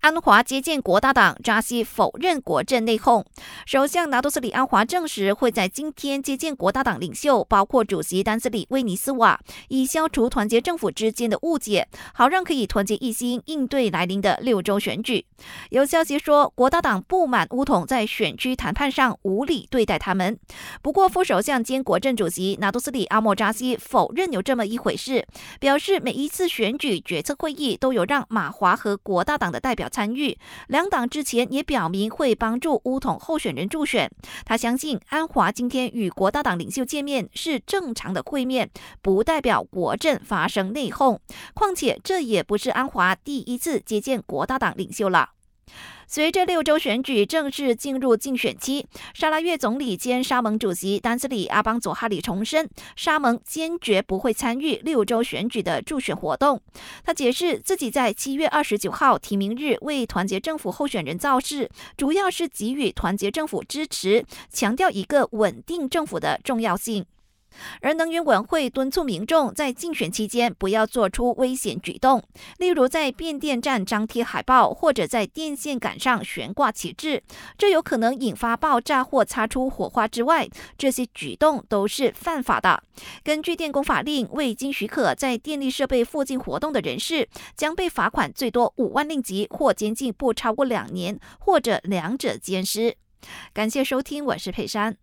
安华接见国大党，扎西否认国政内讧。首相拿督斯里安华证实会在今天接见国大党领袖，包括主席丹斯里威尼斯瓦，以消除团结政府之间的误解，好让可以团结一心应对来临的六州选举。有消息说，国大党不满乌统在选区谈判上无理对待他们。不过，副首相兼国政主席拿督斯里阿莫扎西否认有这么一回事，表示每一次选举决策会议都有让马华和国大党的代表。参与两党之前也表明会帮助乌统候选人助选。他相信安华今天与国大党领袖见面是正常的会面，不代表国政发生内讧。况且这也不是安华第一次接见国大党领袖了。随着六州选举正式进入竞选期，沙拉越总理兼沙盟主席丹斯里阿邦佐哈里重申，沙盟坚决不会参与六州选举的助选活动。他解释自己在七月二十九号提名日为团结政府候选人造势，主要是给予团结政府支持，强调一个稳定政府的重要性。而能源委员会敦促民众在竞选期间不要做出危险举动，例如在变电站张贴海报或者在电线杆上悬挂旗帜，这有可能引发爆炸或擦出火花之外，这些举动都是犯法的。根据电工法令，未经许可在电力设备附近活动的人士，将被罚款最多五万令吉或监禁不超过两年，或者两者兼施。感谢收听，我是佩珊。